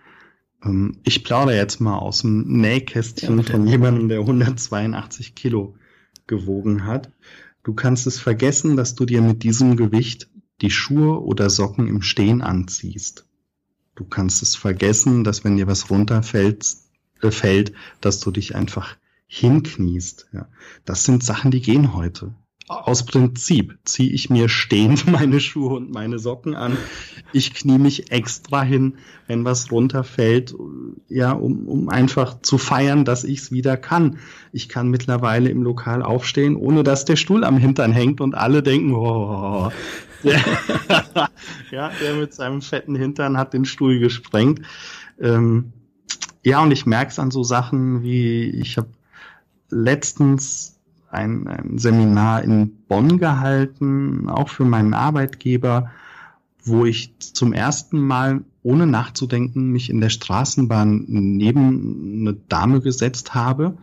Ähm, ich plaudere jetzt mal aus dem Nähkästchen ja, von jemandem, der 182 Kilo gewogen hat. Du kannst es vergessen, dass du dir mit diesem Gewicht die Schuhe oder Socken im Stehen anziehst. Du kannst es vergessen, dass wenn dir was runterfällt, äh, fällt, dass du dich einfach hinkniest. Ja. Das sind Sachen, die gehen heute aus Prinzip ziehe ich mir stehend <laughs> meine Schuhe und meine Socken an. Ich knie mich extra hin, wenn was runterfällt, ja, um, um einfach zu feiern, dass ich es wieder kann. Ich kann mittlerweile im Lokal aufstehen, ohne dass der Stuhl am Hintern hängt und alle denken, oh, <laughs> der, <laughs> ja, der mit seinem fetten Hintern hat den Stuhl gesprengt. Ähm, ja, und ich merke es an so Sachen wie, ich habe letztens ein, ein Seminar in Bonn gehalten, auch für meinen Arbeitgeber, wo ich zum ersten Mal ohne nachzudenken mich in der Straßenbahn neben eine Dame gesetzt habe.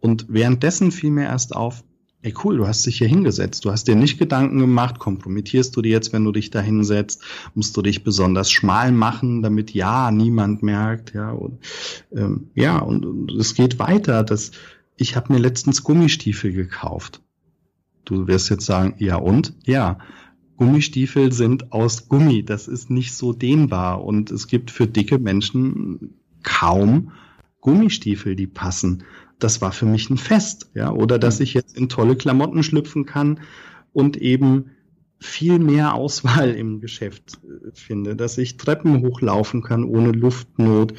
Und währenddessen fiel mir erst auf, ey cool, du hast dich hier hingesetzt. Du hast dir nicht Gedanken gemacht, kompromittierst du dir jetzt, wenn du dich da hinsetzt, musst du dich besonders schmal machen, damit ja niemand merkt, ja. Und, ähm, ja, und, es geht weiter. dass ich habe mir letztens Gummistiefel gekauft. Du wirst jetzt sagen, ja und? Ja, Gummistiefel sind aus Gummi. Das ist nicht so dehnbar und es gibt für dicke Menschen kaum Gummistiefel, die passen. Das war für mich ein Fest, ja, oder dass ich jetzt in tolle Klamotten schlüpfen kann und eben viel mehr Auswahl im Geschäft äh, finde, dass ich Treppen hochlaufen kann ohne Luftnot,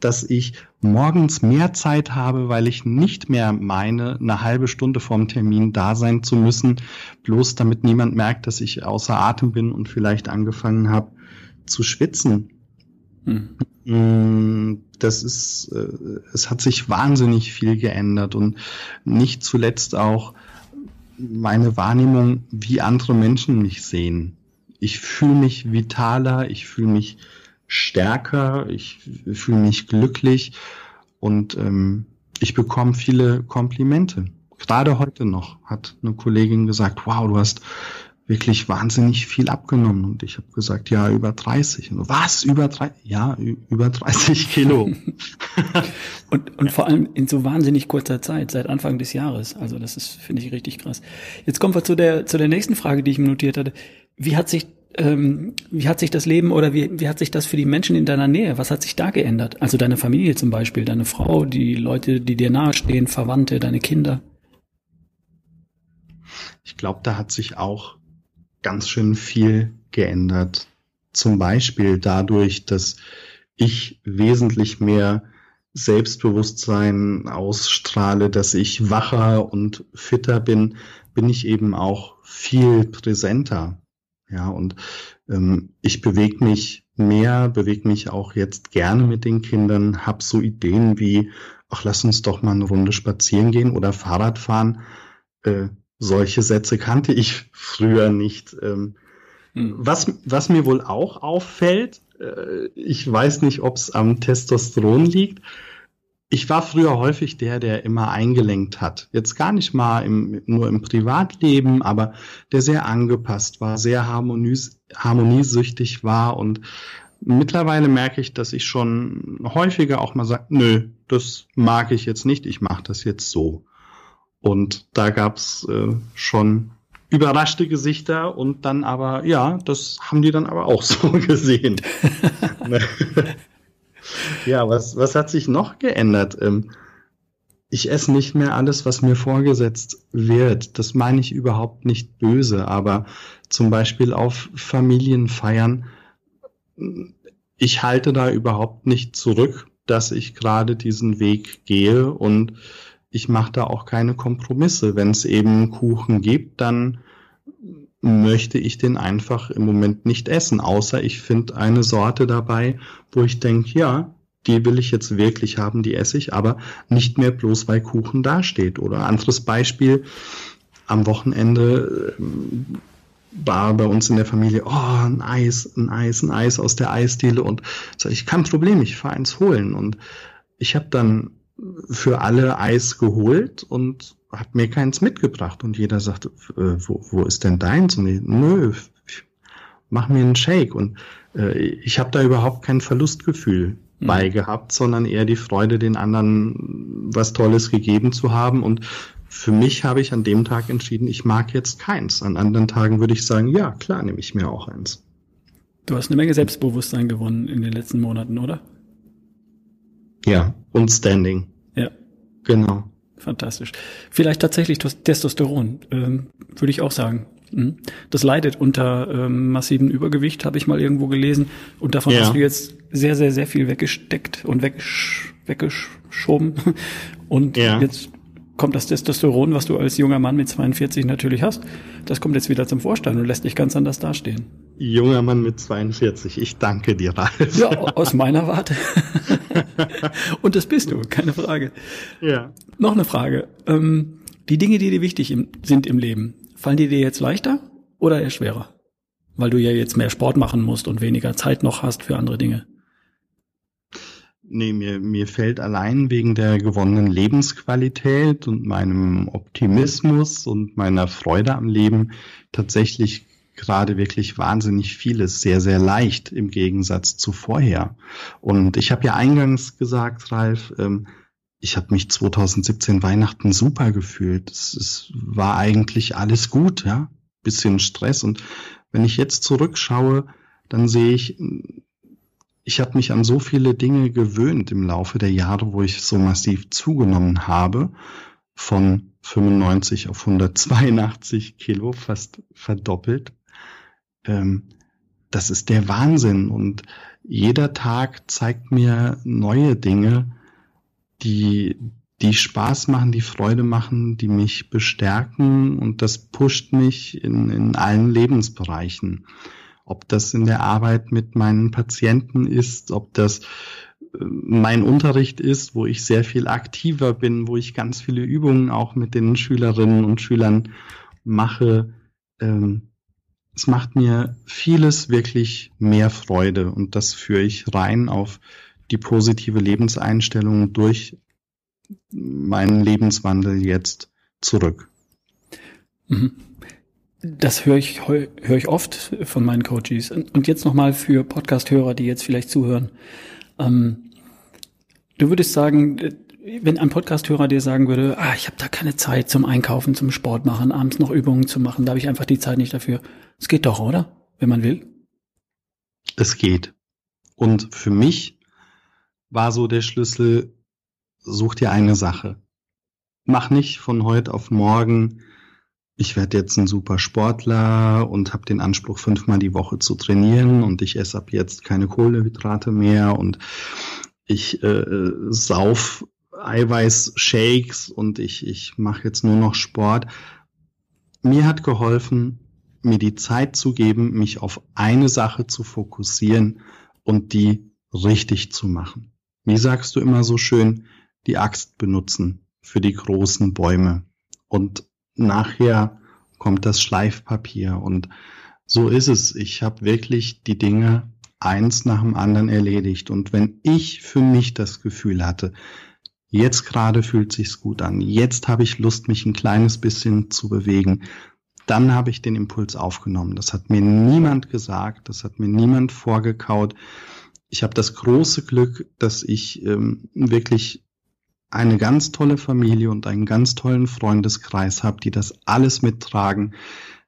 dass ich morgens mehr Zeit habe, weil ich nicht mehr meine, eine halbe Stunde vorm Termin da sein zu müssen, bloß damit niemand merkt, dass ich außer Atem bin und vielleicht angefangen habe zu schwitzen. Hm. Das ist, äh, es hat sich wahnsinnig viel geändert und nicht zuletzt auch meine Wahrnehmung, wie andere Menschen mich sehen. Ich fühle mich vitaler, ich fühle mich stärker, ich fühle mich glücklich und ähm, ich bekomme viele Komplimente. Gerade heute noch hat eine Kollegin gesagt, wow, du hast wirklich wahnsinnig viel abgenommen. Und ich habe gesagt, ja, über 30. Und, was? Über 30? Ja, über 30 <laughs> Kilo. <laughs>
und, und vor allem in so wahnsinnig kurzer Zeit, seit Anfang des Jahres. Also das ist, finde ich, richtig krass. Jetzt kommen wir zu der, zu der nächsten Frage, die ich mir notiert hatte. Wie hat sich ähm, wie hat sich das Leben oder wie, wie hat sich das für die Menschen in deiner Nähe, was hat sich da geändert? Also deine Familie zum Beispiel, deine Frau, die Leute, die dir nahestehen, Verwandte, deine Kinder?
Ich glaube, da hat sich auch ganz schön viel geändert. Zum Beispiel dadurch, dass ich wesentlich mehr Selbstbewusstsein ausstrahle, dass ich wacher und fitter bin, bin ich eben auch viel präsenter. Ja, und ähm, ich bewege mich mehr, bewege mich auch jetzt gerne mit den Kindern, habe so Ideen wie, ach, lass uns doch mal eine Runde spazieren gehen oder Fahrrad fahren. Äh, solche Sätze kannte ich früher nicht. Ähm, hm. was, was mir wohl auch auffällt, äh, ich weiß nicht, ob es am Testosteron liegt, ich war früher häufig der, der immer eingelenkt hat. Jetzt gar nicht mal im, nur im Privatleben, aber der sehr angepasst war, sehr harmonies, harmoniesüchtig war. Und mittlerweile merke ich, dass ich schon häufiger auch mal sage, nö, das mag ich jetzt nicht, ich mache das jetzt so. Und da gab's äh, schon überraschte Gesichter und dann aber, ja, das haben die dann aber auch <laughs> so gesehen. <laughs> Ja, was, was hat sich noch geändert? Ähm, ich esse nicht mehr alles, was mir vorgesetzt wird. Das meine ich überhaupt nicht böse, aber zum Beispiel auf Familienfeiern, ich halte da überhaupt nicht zurück, dass ich gerade diesen Weg gehe und ich mache da auch keine Kompromisse. Wenn es eben Kuchen gibt, dann möchte ich den einfach im Moment nicht essen, außer ich finde eine Sorte dabei, wo ich denke, ja, die will ich jetzt wirklich haben, die esse ich, aber nicht mehr bloß, weil Kuchen dasteht. Oder anderes Beispiel, am Wochenende ähm, war bei uns in der Familie, oh, ein Eis, ein Eis, ein Eis aus der Eisdiele und so, ich kein Problem, ich fahre eins holen. Und ich habe dann für alle Eis geholt und hat mir keins mitgebracht und jeder sagt, äh, wo, wo ist denn deins? Und ich, nö, mach mir einen Shake und äh, ich habe da überhaupt kein Verlustgefühl mhm. bei gehabt, sondern eher die Freude, den anderen was Tolles gegeben zu haben und für mich habe ich an dem Tag entschieden, ich mag jetzt keins. An anderen Tagen würde ich sagen, ja, klar, nehme ich mir auch eins.
Du hast eine Menge Selbstbewusstsein gewonnen in den letzten Monaten, oder?
Ja, und Standing.
Ja.
Genau.
Fantastisch. Vielleicht tatsächlich Testosteron, ähm, würde ich auch sagen. Mhm. Das leidet unter ähm, massivem Übergewicht, habe ich mal irgendwo gelesen. Und davon ja. hast du jetzt sehr, sehr, sehr viel weggesteckt und weggesch weggeschoben. <laughs> Und ja. jetzt kommt das Testosteron, was du als junger Mann mit 42 natürlich hast, das kommt jetzt wieder zum Vorstand und lässt dich ganz anders dastehen.
Junger Mann mit 42, ich danke dir, Ralf.
Ja, aus meiner Warte. <laughs> und das bist du, keine Frage.
Ja.
Noch eine Frage. Ähm, die Dinge, die dir wichtig sind im Leben, fallen die dir jetzt leichter oder eher schwerer? Weil du ja jetzt mehr Sport machen musst und weniger Zeit noch hast für andere Dinge.
Nee, mir, mir fällt allein wegen der gewonnenen Lebensqualität und meinem Optimismus und meiner Freude am Leben tatsächlich gerade wirklich wahnsinnig vieles sehr, sehr leicht im Gegensatz zu vorher. Und ich habe ja eingangs gesagt, Ralf, ähm, ich habe mich 2017 Weihnachten super gefühlt. Es, es war eigentlich alles gut, ja, bisschen Stress. Und wenn ich jetzt zurückschaue, dann sehe ich, ich habe mich an so viele Dinge gewöhnt im Laufe der Jahre, wo ich so massiv zugenommen habe, von 95 auf 182 Kilo, fast verdoppelt. Ähm, das ist der Wahnsinn. Und jeder Tag zeigt mir neue Dinge, die, die Spaß machen, die Freude machen, die mich bestärken. Und das pusht mich in, in allen Lebensbereichen ob das in der Arbeit mit meinen Patienten ist, ob das äh, mein Unterricht ist, wo ich sehr viel aktiver bin, wo ich ganz viele Übungen auch mit den Schülerinnen und Schülern mache. Ähm, es macht mir vieles wirklich mehr Freude und das führe ich rein auf die positive Lebenseinstellung durch meinen Lebenswandel jetzt zurück.
Mhm. Das höre ich, höre ich oft von meinen Coaches. Und jetzt nochmal für Podcast-Hörer, die jetzt vielleicht zuhören. Ähm, du würdest sagen, wenn ein Podcast-Hörer dir sagen würde, ah, ich habe da keine Zeit zum Einkaufen, zum Sport machen, abends noch Übungen zu machen, da habe ich einfach die Zeit nicht dafür. Es geht doch, oder? Wenn man will.
Es geht. Und für mich war so der Schlüssel, such dir eine Sache. Mach nicht von heute auf morgen ich werde jetzt ein super Sportler und habe den Anspruch, fünfmal die Woche zu trainieren und ich esse ab jetzt keine Kohlenhydrate mehr und ich äh, sauf Eiweiß-Shakes und ich, ich mache jetzt nur noch Sport. Mir hat geholfen, mir die Zeit zu geben, mich auf eine Sache zu fokussieren und die richtig zu machen. Wie sagst du immer so schön, die Axt benutzen für die großen Bäume. Und nachher kommt das Schleifpapier und so ist es. Ich habe wirklich die Dinge eins nach dem anderen erledigt. Und wenn ich für mich das Gefühl hatte, jetzt gerade fühlt sich's gut an, jetzt habe ich Lust, mich ein kleines bisschen zu bewegen, dann habe ich den Impuls aufgenommen. Das hat mir niemand gesagt, das hat mir niemand vorgekaut. Ich habe das große Glück, dass ich ähm, wirklich eine ganz tolle Familie und einen ganz tollen Freundeskreis habe, die das alles mittragen.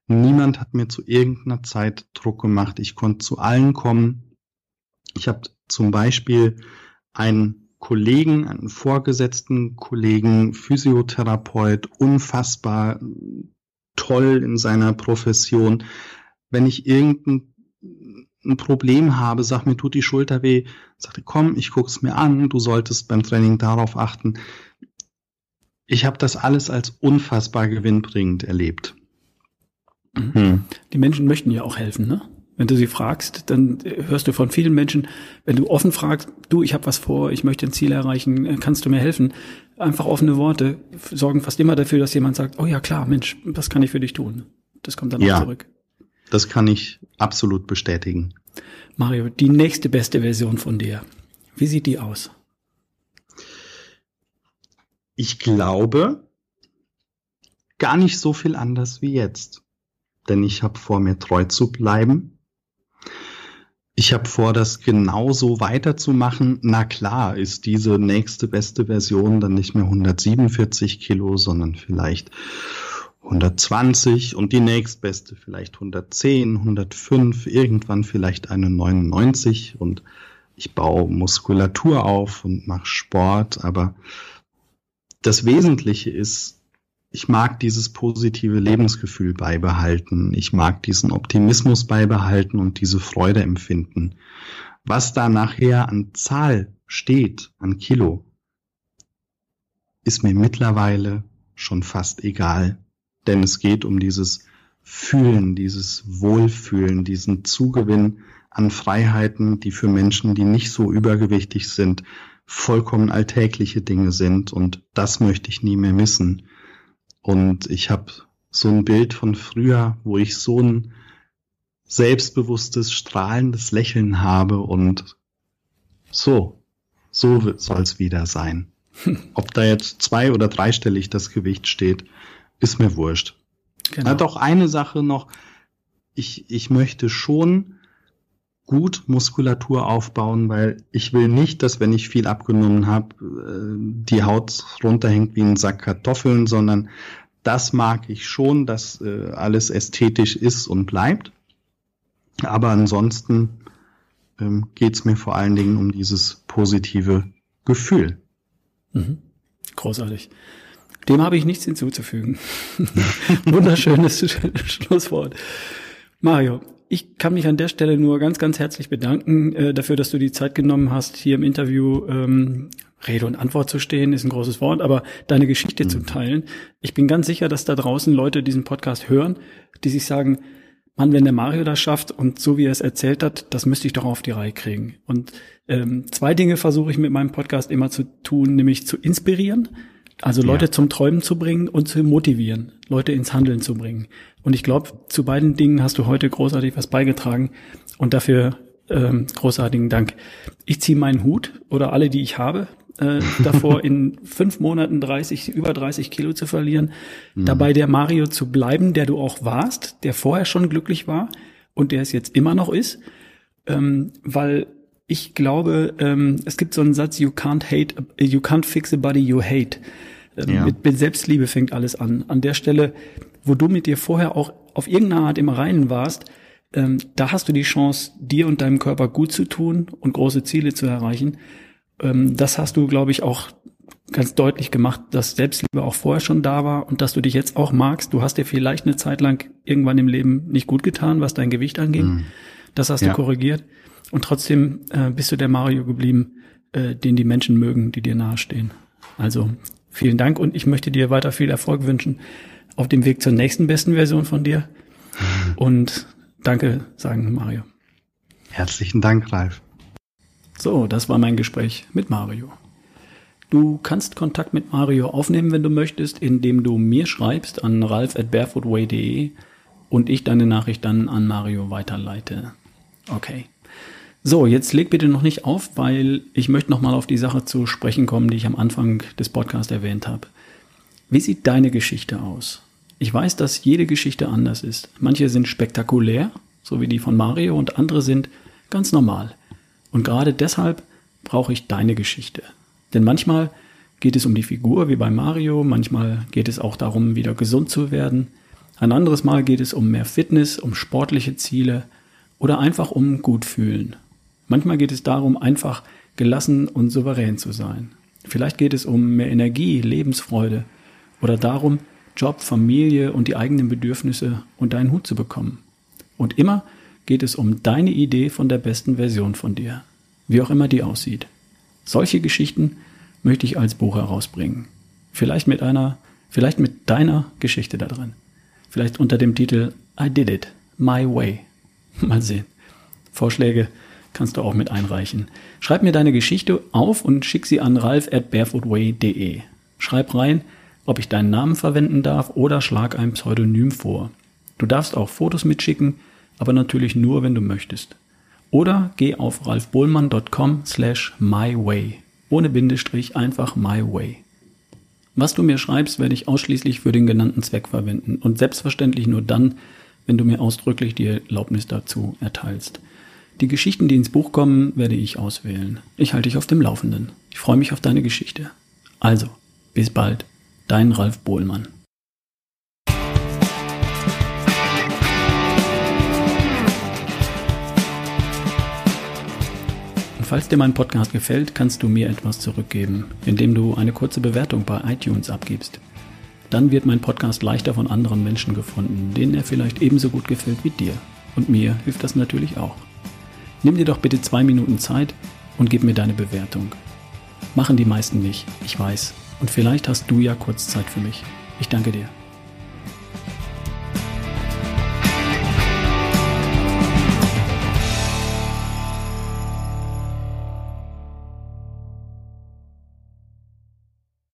Niemand hat mir zu irgendeiner Zeit Druck gemacht. Ich konnte zu allen kommen. Ich habe zum Beispiel einen Kollegen, einen vorgesetzten Kollegen, Physiotherapeut, unfassbar toll in seiner Profession. Wenn ich irgendein ein Problem habe, sag mir tut die Schulter weh, sagte komm, ich guck's mir an, du solltest beim Training darauf achten. Ich habe das alles als unfassbar gewinnbringend erlebt.
Mhm. Hm. Die Menschen möchten ja auch helfen, ne? Wenn du sie fragst, dann hörst du von vielen Menschen, wenn du offen fragst, du, ich habe was vor, ich möchte ein Ziel erreichen, kannst du mir helfen? Einfach offene Worte sorgen fast immer dafür, dass jemand sagt, oh ja klar, Mensch, was kann ich für dich tun? Das kommt dann ja, auch zurück.
Das kann ich absolut bestätigen.
Mario, die nächste beste Version von dir, wie sieht die aus?
Ich glaube, gar nicht so viel anders wie jetzt denn ich habe vor, mir treu zu bleiben. Ich habe vor, das genauso weiterzumachen. Na klar, ist diese nächste beste Version dann nicht mehr 147 Kilo, sondern vielleicht 120 und die nächstbeste vielleicht 110, 105, irgendwann vielleicht eine 99 und ich baue Muskulatur auf und mache Sport, aber das Wesentliche ist, ich mag dieses positive Lebensgefühl beibehalten. Ich mag diesen Optimismus beibehalten und diese Freude empfinden. Was da nachher an Zahl steht, an Kilo, ist mir mittlerweile schon fast egal. Denn es geht um dieses Fühlen, dieses Wohlfühlen, diesen Zugewinn an Freiheiten, die für Menschen, die nicht so übergewichtig sind, vollkommen alltägliche Dinge sind. Und das möchte ich nie mehr missen. Und ich habe so ein Bild von früher, wo ich so ein selbstbewusstes, strahlendes Lächeln habe und so, so soll es wieder sein. <laughs> Ob da jetzt zwei- oder dreistellig das Gewicht steht, ist mir wurscht. Genau. Hat auch eine Sache noch. Ich, ich möchte schon gut Muskulatur aufbauen, weil ich will nicht, dass wenn ich viel abgenommen habe, äh, die Haut runterhängt wie ein Sack Kartoffeln, sondern das mag ich schon, dass äh, alles ästhetisch ist und bleibt. Aber ansonsten ähm, geht es mir vor allen Dingen um dieses positive Gefühl.
Mhm. Großartig. Dem habe ich nichts hinzuzufügen. <laughs> Wunderschönes <laughs> Schlusswort. Mario, ich kann mich an der Stelle nur ganz, ganz herzlich bedanken äh, dafür, dass du die Zeit genommen hast, hier im Interview ähm, Rede und Antwort zu stehen, ist ein großes Wort, aber deine Geschichte mhm. zu teilen. Ich bin ganz sicher, dass da draußen Leute diesen Podcast hören, die sich sagen, Mann, wenn der Mario das schafft und so wie er es erzählt hat, das müsste ich doch auf die Reihe kriegen. Und ähm, zwei Dinge versuche ich mit meinem Podcast immer zu tun, nämlich zu inspirieren, also Leute ja. zum Träumen zu bringen und zu motivieren, Leute ins Handeln zu bringen. Und ich glaube, zu beiden Dingen hast du heute großartig was beigetragen und dafür ähm, großartigen Dank. Ich ziehe meinen Hut oder alle, die ich habe, äh, <laughs> davor in fünf Monaten 30, über 30 Kilo zu verlieren, mhm. dabei der Mario zu bleiben, der du auch warst, der vorher schon glücklich war und der es jetzt immer noch ist, ähm, weil ich glaube, ähm, es gibt so einen Satz, you can't hate, you can't fix a body you hate. Ähm, ja. mit, mit Selbstliebe fängt alles an. An der Stelle, wo du mit dir vorher auch auf irgendeine Art im Reinen warst, ähm, da hast du die Chance, dir und deinem Körper gut zu tun und große Ziele zu erreichen. Ähm, das hast du, glaube ich, auch ganz deutlich gemacht, dass Selbstliebe auch vorher schon da war und dass du dich jetzt auch magst. Du hast dir vielleicht eine Zeit lang irgendwann im Leben nicht gut getan, was dein Gewicht anging. Mhm. Das hast ja. du korrigiert. Und trotzdem äh, bist du der Mario geblieben, äh, den die Menschen mögen, die dir nahestehen. Also vielen Dank und ich möchte dir weiter viel Erfolg wünschen auf dem Weg zur nächsten besten Version von dir. Und danke sagen, Mario.
Herzlichen Dank, Ralf.
So, das war mein Gespräch mit Mario. Du kannst Kontakt mit Mario aufnehmen, wenn du möchtest, indem du mir schreibst an ralf at barefootway.de und ich deine Nachricht dann an Mario weiterleite. Okay. So, jetzt leg bitte noch nicht auf, weil ich möchte noch mal auf die Sache zu sprechen kommen, die ich am Anfang des Podcasts erwähnt habe. Wie sieht deine Geschichte aus? Ich weiß, dass jede Geschichte anders ist. Manche sind spektakulär, so wie die von Mario, und andere sind ganz normal. Und gerade deshalb brauche ich deine Geschichte. Denn manchmal geht es um die Figur wie bei Mario, manchmal geht es auch darum, wieder gesund zu werden. Ein anderes Mal geht es um mehr Fitness, um sportliche Ziele oder einfach um gut fühlen. Manchmal geht es darum, einfach gelassen und souverän zu sein. Vielleicht geht es um mehr Energie, Lebensfreude oder darum, Job, Familie und die eigenen Bedürfnisse unter einen Hut zu bekommen. Und immer geht es um deine Idee von der besten Version von dir, wie auch immer die aussieht. Solche Geschichten möchte ich als Buch herausbringen. Vielleicht mit einer, vielleicht mit deiner Geschichte da drin. Vielleicht unter dem Titel I Did It, My Way. <laughs> Mal sehen. Vorschläge kannst du auch mit einreichen. Schreib mir deine Geschichte auf und schick sie an ralf at barefootway.de. Schreib rein, ob ich deinen Namen verwenden darf oder schlag ein Pseudonym vor. Du darfst auch Fotos mitschicken, aber natürlich nur, wenn du möchtest. Oder geh auf ralfbohlmann.com slash myway. Ohne Bindestrich einfach myway. Was du mir schreibst, werde ich ausschließlich für den genannten Zweck verwenden und selbstverständlich nur dann, wenn du mir ausdrücklich die Erlaubnis dazu erteilst. Die Geschichten, die ins Buch kommen, werde ich auswählen. Ich halte dich auf dem Laufenden. Ich freue mich auf deine Geschichte. Also, bis bald. Dein Ralf Bohlmann. Falls dir mein Podcast gefällt, kannst du mir etwas zurückgeben, indem du eine kurze Bewertung bei iTunes abgibst. Dann wird mein Podcast leichter von anderen Menschen gefunden, denen er vielleicht ebenso gut gefällt wie dir. Und mir hilft das natürlich auch. Nimm dir doch bitte zwei Minuten Zeit und gib mir deine Bewertung. Machen die meisten nicht, ich weiß. Und vielleicht hast du ja kurz Zeit für mich. Ich danke dir.